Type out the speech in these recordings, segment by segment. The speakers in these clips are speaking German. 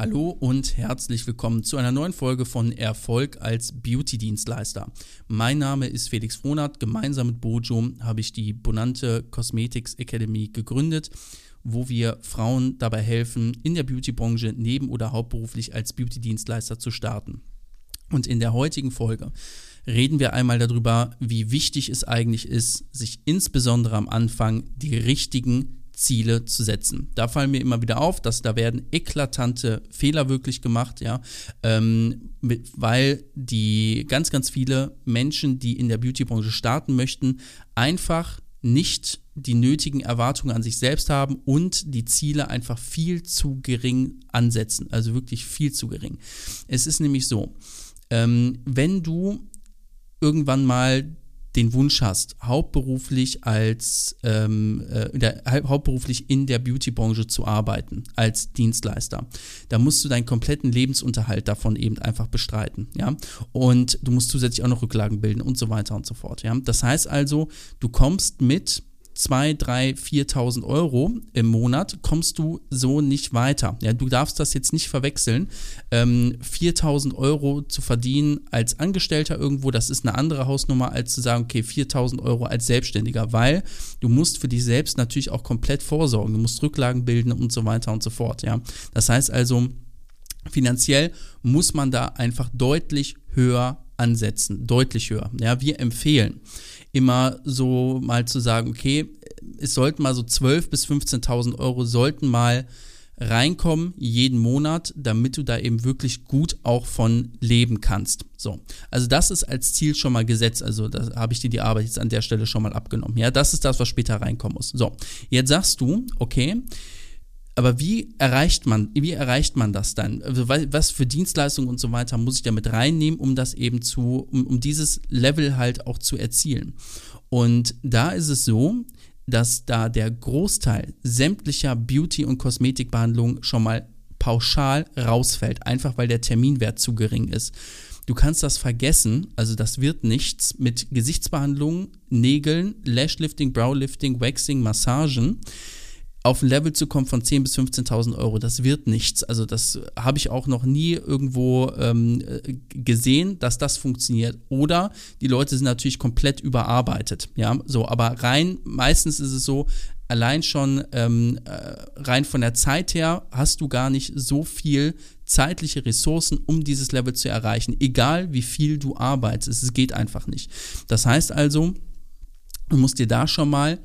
Hallo und herzlich willkommen zu einer neuen Folge von Erfolg als Beauty-Dienstleister. Mein Name ist Felix Frohnert. Gemeinsam mit Bojo habe ich die Bonante Cosmetics Academy gegründet, wo wir Frauen dabei helfen, in der Beauty-Branche neben- oder hauptberuflich als Beauty-Dienstleister zu starten. Und in der heutigen Folge reden wir einmal darüber, wie wichtig es eigentlich ist, sich insbesondere am Anfang die richtigen Ziele zu setzen. Da fallen mir immer wieder auf, dass da werden eklatante Fehler wirklich gemacht, ja, ähm, weil die ganz, ganz viele Menschen, die in der Beautybranche starten möchten, einfach nicht die nötigen Erwartungen an sich selbst haben und die Ziele einfach viel zu gering ansetzen. Also wirklich viel zu gering. Es ist nämlich so, ähm, wenn du irgendwann mal den Wunsch hast, hauptberuflich als ähm, äh, der, hauptberuflich in der Beautybranche zu arbeiten als Dienstleister, da musst du deinen kompletten Lebensunterhalt davon eben einfach bestreiten, ja. Und du musst zusätzlich auch noch Rücklagen bilden und so weiter und so fort, ja. Das heißt also, du kommst mit 2, 3, 4.000 Euro im Monat kommst du so nicht weiter. Ja, du darfst das jetzt nicht verwechseln. Ähm, 4.000 Euro zu verdienen als Angestellter irgendwo, das ist eine andere Hausnummer, als zu sagen, okay, 4.000 Euro als Selbstständiger, weil du musst für dich selbst natürlich auch komplett vorsorgen. Du musst Rücklagen bilden und so weiter und so fort. Ja, das heißt also, finanziell muss man da einfach deutlich höher ansetzen, deutlich höher. Ja, wir empfehlen immer so mal zu sagen, okay, es sollten mal so 12.000 bis 15.000 Euro sollten mal reinkommen jeden Monat, damit du da eben wirklich gut auch von leben kannst. So, also das ist als Ziel schon mal gesetzt. Also da habe ich dir die Arbeit jetzt an der Stelle schon mal abgenommen. Ja, das ist das, was später reinkommen muss. So, jetzt sagst du, okay, aber wie erreicht man, wie erreicht man das dann? Also was für Dienstleistungen und so weiter muss ich damit reinnehmen, um das eben zu, um, um dieses Level halt auch zu erzielen? Und da ist es so, dass da der Großteil sämtlicher Beauty- und Kosmetikbehandlungen schon mal pauschal rausfällt, einfach weil der Terminwert zu gering ist. Du kannst das vergessen, also das wird nichts mit Gesichtsbehandlungen, Nägeln, Lashlifting, Browlifting, Waxing, Massagen auf ein Level zu kommen von 10.000 bis 15.000 Euro, das wird nichts. Also das habe ich auch noch nie irgendwo ähm, gesehen, dass das funktioniert. Oder die Leute sind natürlich komplett überarbeitet. Ja, so, aber rein, meistens ist es so, allein schon ähm, äh, rein von der Zeit her hast du gar nicht so viel zeitliche Ressourcen, um dieses Level zu erreichen. Egal wie viel du arbeitest, es geht einfach nicht. Das heißt also, du musst dir da schon mal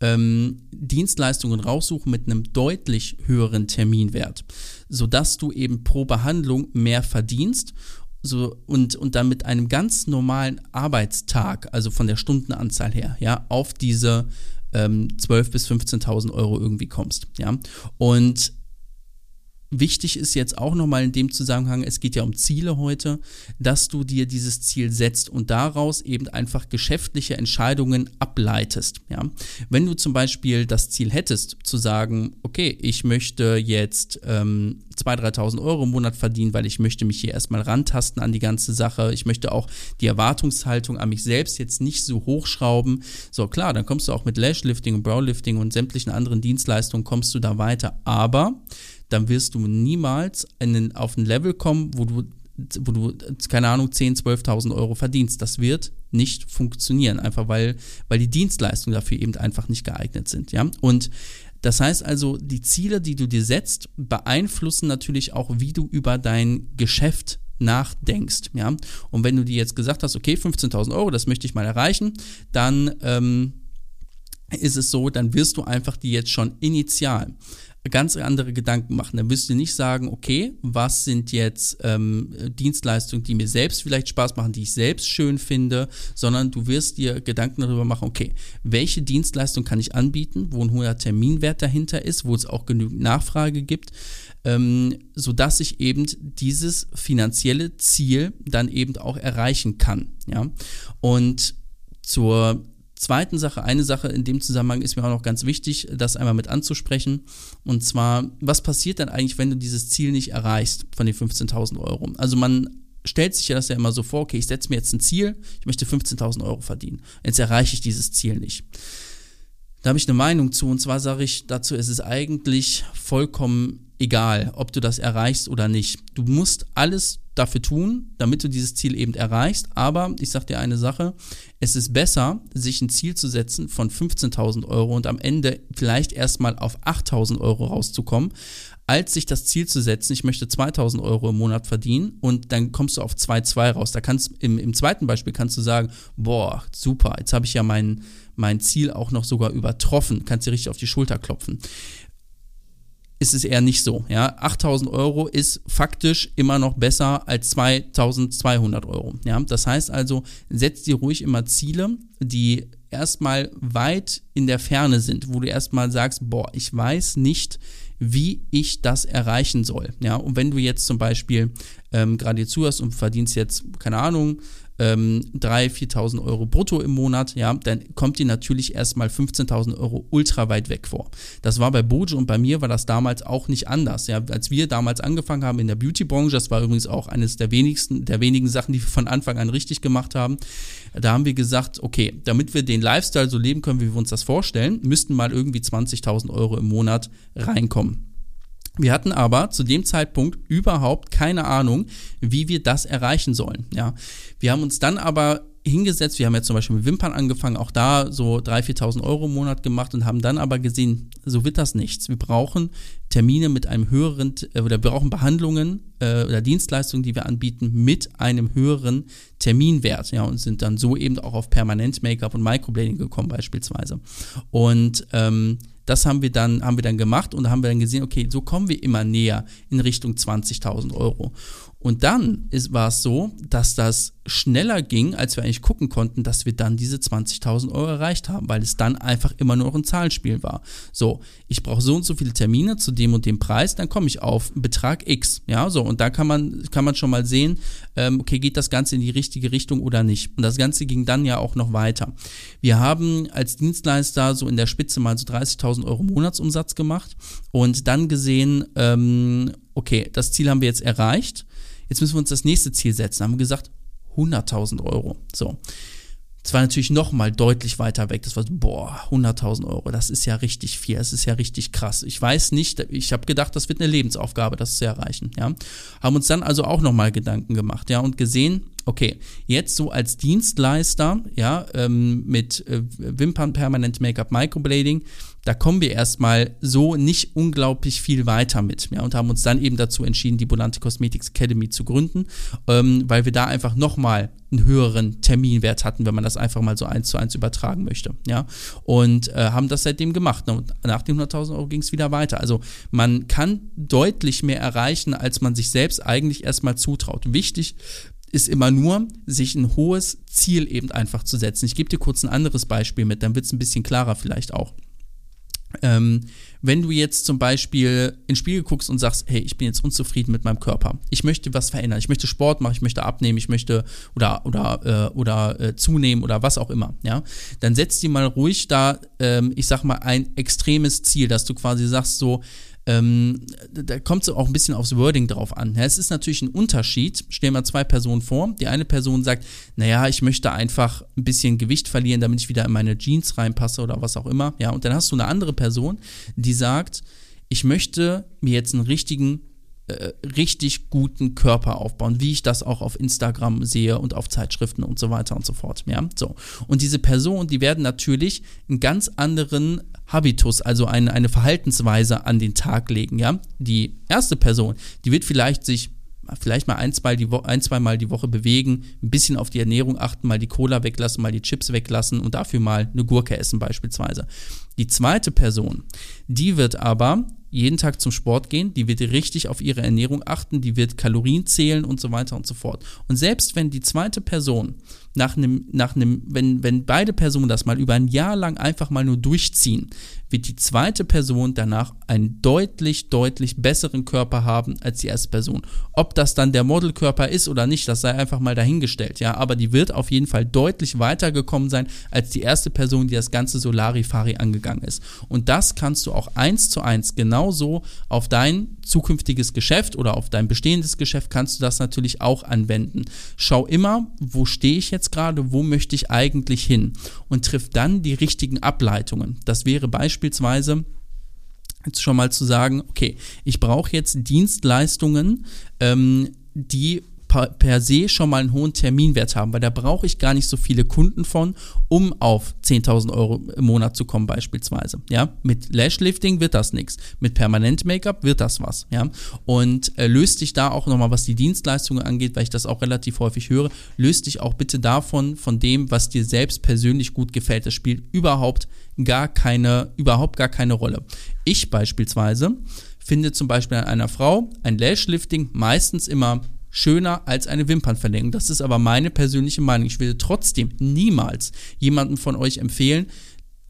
ähm, Dienstleistungen raussuchen mit einem deutlich höheren Terminwert, sodass du eben pro Behandlung mehr verdienst so und, und dann mit einem ganz normalen Arbeitstag, also von der Stundenanzahl her, ja, auf diese ähm, 12.000 bis 15.000 Euro irgendwie kommst, ja. Und Wichtig ist jetzt auch nochmal in dem Zusammenhang, es geht ja um Ziele heute, dass du dir dieses Ziel setzt und daraus eben einfach geschäftliche Entscheidungen ableitest. Ja? Wenn du zum Beispiel das Ziel hättest, zu sagen, okay, ich möchte jetzt ähm, 2.000, 3.000 Euro im Monat verdienen, weil ich möchte mich hier erstmal rantasten an die ganze Sache. Ich möchte auch die Erwartungshaltung an mich selbst jetzt nicht so hochschrauben. So klar, dann kommst du auch mit Lashlifting und Browlifting und sämtlichen anderen Dienstleistungen kommst du da weiter. Aber dann wirst du niemals einen, auf ein Level kommen, wo du, wo du, keine Ahnung, 10.000, 12.000 Euro verdienst. Das wird nicht funktionieren, einfach weil, weil die Dienstleistungen dafür eben einfach nicht geeignet sind. Ja? Und das heißt also, die Ziele, die du dir setzt, beeinflussen natürlich auch, wie du über dein Geschäft nachdenkst, ja. Und wenn du dir jetzt gesagt hast, okay, 15.000 Euro, das möchte ich mal erreichen, dann ähm, ist es so, dann wirst du einfach die jetzt schon initial ganz andere Gedanken machen. Dann wirst du nicht sagen, okay, was sind jetzt ähm, Dienstleistungen, die mir selbst vielleicht Spaß machen, die ich selbst schön finde, sondern du wirst dir Gedanken darüber machen, okay, welche Dienstleistung kann ich anbieten, wo ein hoher Terminwert dahinter ist, wo es auch genügend Nachfrage gibt, ähm, sodass ich eben dieses finanzielle Ziel dann eben auch erreichen kann. Ja? Und zur zweiten Sache, eine Sache in dem Zusammenhang ist mir auch noch ganz wichtig, das einmal mit anzusprechen. Und zwar, was passiert dann eigentlich, wenn du dieses Ziel nicht erreichst von den 15.000 Euro? Also man stellt sich ja das ja immer so vor, okay, ich setze mir jetzt ein Ziel, ich möchte 15.000 Euro verdienen. Jetzt erreiche ich dieses Ziel nicht. Da habe ich eine Meinung zu und zwar sage ich dazu, es ist eigentlich vollkommen egal, ob du das erreichst oder nicht. Du musst alles dafür tun, damit du dieses Ziel eben erreichst. Aber ich sage dir eine Sache, es ist besser, sich ein Ziel zu setzen von 15.000 Euro und am Ende vielleicht erstmal auf 8.000 Euro rauszukommen, als sich das Ziel zu setzen, ich möchte 2.000 Euro im Monat verdienen und dann kommst du auf 2,2 raus. Da kannst im, im zweiten Beispiel kannst du sagen, boah, super, jetzt habe ich ja mein, mein Ziel auch noch sogar übertroffen, kannst dir richtig auf die Schulter klopfen ist es eher nicht so. Ja, 8000 Euro ist faktisch immer noch besser als 2200 Euro. Ja, das heißt also, setzt dir ruhig immer Ziele, die erstmal weit in der Ferne sind, wo du erstmal sagst, boah, ich weiß nicht, wie ich das erreichen soll. Ja, und wenn du jetzt zum Beispiel ähm, gerade zuhörst und verdienst jetzt, keine Ahnung, ähm, 3.000, 4.000 Euro brutto im Monat, ja, dann kommt dir natürlich erstmal 15.000 Euro ultra weit weg vor. Das war bei Bojo und bei mir war das damals auch nicht anders. Ja, als wir damals angefangen haben in der Beauty-Branche, das war übrigens auch eines der wenigsten, der wenigen Sachen, die wir von Anfang an richtig gemacht haben, da haben wir gesagt, okay, damit wir den Lifestyle so leben können, wie wir uns das vorstellen, müssten mal irgendwie 20.000 Euro im Monat reinkommen. Wir hatten aber zu dem Zeitpunkt überhaupt keine Ahnung, wie wir das erreichen sollen. Ja, wir haben uns dann aber hingesetzt, wir haben jetzt zum Beispiel mit Wimpern angefangen, auch da so 3.000, 4.000 Euro im Monat gemacht und haben dann aber gesehen, so wird das nichts. Wir brauchen Termine mit einem höheren, äh, oder wir brauchen Behandlungen äh, oder Dienstleistungen, die wir anbieten, mit einem höheren Terminwert. Ja, und sind dann so eben auch auf Permanent Make-up und Microblading gekommen beispielsweise. Und ähm, das haben wir dann, haben wir dann gemacht und haben wir dann gesehen, okay, so kommen wir immer näher in Richtung 20.000 Euro. Und dann ist, war es so, dass das schneller ging, als wir eigentlich gucken konnten, dass wir dann diese 20.000 Euro erreicht haben, weil es dann einfach immer nur noch ein Zahlenspiel war. So, ich brauche so und so viele Termine zu dem und dem Preis, dann komme ich auf Betrag X. Ja, so, und da kann man, kann man schon mal sehen, ähm, okay, geht das Ganze in die richtige Richtung oder nicht. Und das Ganze ging dann ja auch noch weiter. Wir haben als Dienstleister so in der Spitze mal so 30.000 Euro Monatsumsatz gemacht und dann gesehen, ähm, okay, das Ziel haben wir jetzt erreicht Jetzt müssen wir uns das nächste Ziel setzen. Haben wir gesagt, 100.000 Euro. So. Das war natürlich nochmal deutlich weiter weg. Das war so, boah, 100.000 Euro, das ist ja richtig viel, das ist ja richtig krass. Ich weiß nicht, ich habe gedacht, das wird eine Lebensaufgabe, das zu erreichen. Ja, haben uns dann also auch nochmal Gedanken gemacht, ja, und gesehen, okay, jetzt so als Dienstleister, ja, ähm, mit äh, Wimpern, Permanent Make-up, Microblading, da kommen wir erstmal so nicht unglaublich viel weiter mit. Ja, und haben uns dann eben dazu entschieden, die Bolante Cosmetics Academy zu gründen, ähm, weil wir da einfach nochmal einen höheren Terminwert hatten, wenn man das einfach mal so eins zu eins übertragen möchte. Ja, und äh, haben das seitdem gemacht. Und nach den 100.000 Euro ging es wieder weiter. Also man kann deutlich mehr erreichen, als man sich selbst eigentlich erstmal zutraut. Wichtig ist immer nur, sich ein hohes Ziel eben einfach zu setzen. Ich gebe dir kurz ein anderes Beispiel mit, dann wird es ein bisschen klarer vielleicht auch. Ähm, wenn du jetzt zum Beispiel ins Spiegel guckst und sagst, hey, ich bin jetzt unzufrieden mit meinem Körper, ich möchte was verändern, ich möchte Sport machen, ich möchte abnehmen, ich möchte oder oder äh, oder äh, zunehmen oder was auch immer, ja, dann setz dir mal ruhig da, ähm, ich sag mal ein extremes Ziel, dass du quasi sagst so, ähm, da kommt es auch ein bisschen aufs Wording drauf an. Es ist natürlich ein Unterschied. Stell mal zwei Personen vor. Die eine Person sagt, naja, ich möchte einfach ein bisschen Gewicht verlieren, damit ich wieder in meine Jeans reinpasse oder was auch immer. Ja, und dann hast du eine andere Person, die sagt, ich möchte mir jetzt einen richtigen äh, richtig guten Körper aufbauen, wie ich das auch auf Instagram sehe und auf Zeitschriften und so weiter und so fort. Ja, so. Und diese Personen, die werden natürlich einen ganz anderen Habitus, also eine, eine Verhaltensweise an den Tag legen. Ja, die erste Person, die wird vielleicht sich vielleicht mal ein, zwei, die ein, zwei Mal die Woche bewegen, ein bisschen auf die Ernährung achten, mal die Cola weglassen, mal die Chips weglassen und dafür mal eine Gurke essen beispielsweise. Die zweite Person, die wird aber jeden Tag zum Sport gehen, die wird richtig auf ihre Ernährung achten, die wird Kalorien zählen und so weiter und so fort. Und selbst wenn die zweite Person nach einem, nach einem, wenn, wenn beide Personen das mal über ein Jahr lang einfach mal nur durchziehen, wird die zweite Person danach einen deutlich, deutlich besseren Körper haben als die erste Person. Ob das dann der Modelkörper ist oder nicht, das sei einfach mal dahingestellt, ja, aber die wird auf jeden Fall deutlich weitergekommen sein als die erste Person, die das ganze Solarifari angegangen ist. Und das kannst du auch eins zu eins genauso auf dein zukünftiges Geschäft oder auf dein bestehendes Geschäft kannst du das natürlich auch anwenden. Schau immer, wo stehe ich jetzt gerade, wo möchte ich eigentlich hin und triff dann die richtigen Ableitungen. Das wäre beispielsweise jetzt schon mal zu sagen, okay, ich brauche jetzt Dienstleistungen, ähm, die per se schon mal einen hohen Terminwert haben, weil da brauche ich gar nicht so viele Kunden von, um auf 10.000 Euro im Monat zu kommen beispielsweise. Ja, mit Lashlifting wird das nichts, mit Permanent Make-up wird das was. Ja, und äh, löst dich da auch nochmal, was die Dienstleistungen angeht, weil ich das auch relativ häufig höre, löst dich auch bitte davon, von dem, was dir selbst persönlich gut gefällt. Das spielt überhaupt gar keine, überhaupt gar keine Rolle. Ich beispielsweise finde zum Beispiel an einer Frau ein Lashlifting meistens immer schöner als eine Wimpernverlängerung. Das ist aber meine persönliche Meinung. Ich würde trotzdem niemals jemandem von euch empfehlen,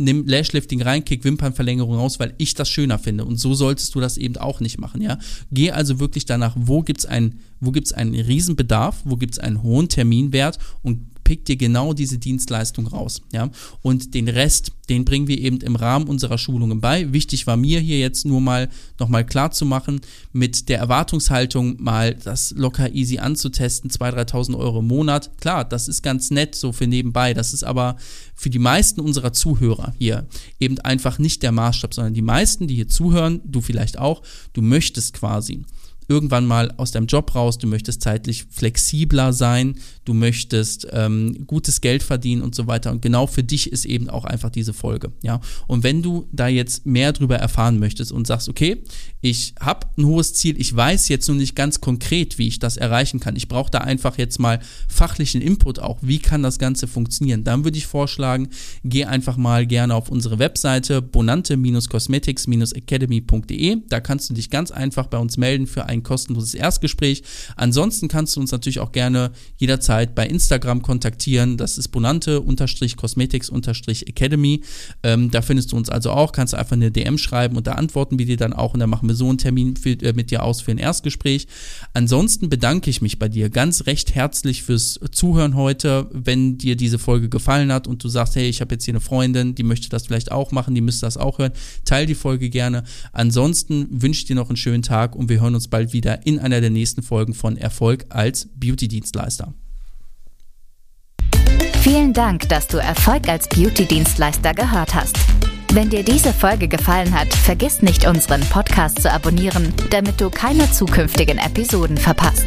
nimm Lashlifting rein, kick Wimpernverlängerung raus, weil ich das schöner finde. Und so solltest du das eben auch nicht machen, ja. Geh also wirklich danach, wo gibt's ein, wo gibt's einen Riesenbedarf, wo gibt's einen hohen Terminwert und pick dir genau diese Dienstleistung raus. Ja? Und den Rest, den bringen wir eben im Rahmen unserer Schulungen bei. Wichtig war mir hier jetzt nur mal nochmal klar zu machen, mit der Erwartungshaltung mal das locker easy anzutesten, 2.000, 3.000 Euro im Monat. Klar, das ist ganz nett so für nebenbei. Das ist aber für die meisten unserer Zuhörer hier eben einfach nicht der Maßstab, sondern die meisten, die hier zuhören, du vielleicht auch, du möchtest quasi irgendwann mal aus deinem Job raus, du möchtest zeitlich flexibler sein, du möchtest ähm, gutes Geld verdienen und so weiter. Und genau für dich ist eben auch einfach diese Folge. Ja? Und wenn du da jetzt mehr drüber erfahren möchtest und sagst, okay, ich habe ein hohes Ziel, ich weiß jetzt nur nicht ganz konkret, wie ich das erreichen kann. Ich brauche da einfach jetzt mal fachlichen Input auch. Wie kann das Ganze funktionieren? Dann würde ich vorschlagen, geh einfach mal gerne auf unsere Webseite bonante-cosmetics-academy.de. Da kannst du dich ganz einfach bei uns melden für ein kostenloses Erstgespräch. Ansonsten kannst du uns natürlich auch gerne jederzeit bei Instagram kontaktieren. Das ist bonante-cosmetics-academy. Ähm, da findest du uns also auch. Kannst einfach eine DM schreiben und da antworten wir dir dann auch und dann machen wir so einen Termin für, äh, mit dir aus für ein Erstgespräch. Ansonsten bedanke ich mich bei dir ganz recht herzlich fürs Zuhören heute. Wenn dir diese Folge gefallen hat und du sagst, hey, ich habe jetzt hier eine Freundin, die möchte das vielleicht auch machen, die müsste das auch hören, teil die Folge gerne. Ansonsten wünsche ich dir noch einen schönen Tag und wir hören uns wieder in einer der nächsten Folgen von Erfolg als Beauty-Dienstleister. Vielen Dank, dass du Erfolg als Beauty-Dienstleister gehört hast. Wenn dir diese Folge gefallen hat, vergiss nicht, unseren Podcast zu abonnieren, damit du keine zukünftigen Episoden verpasst.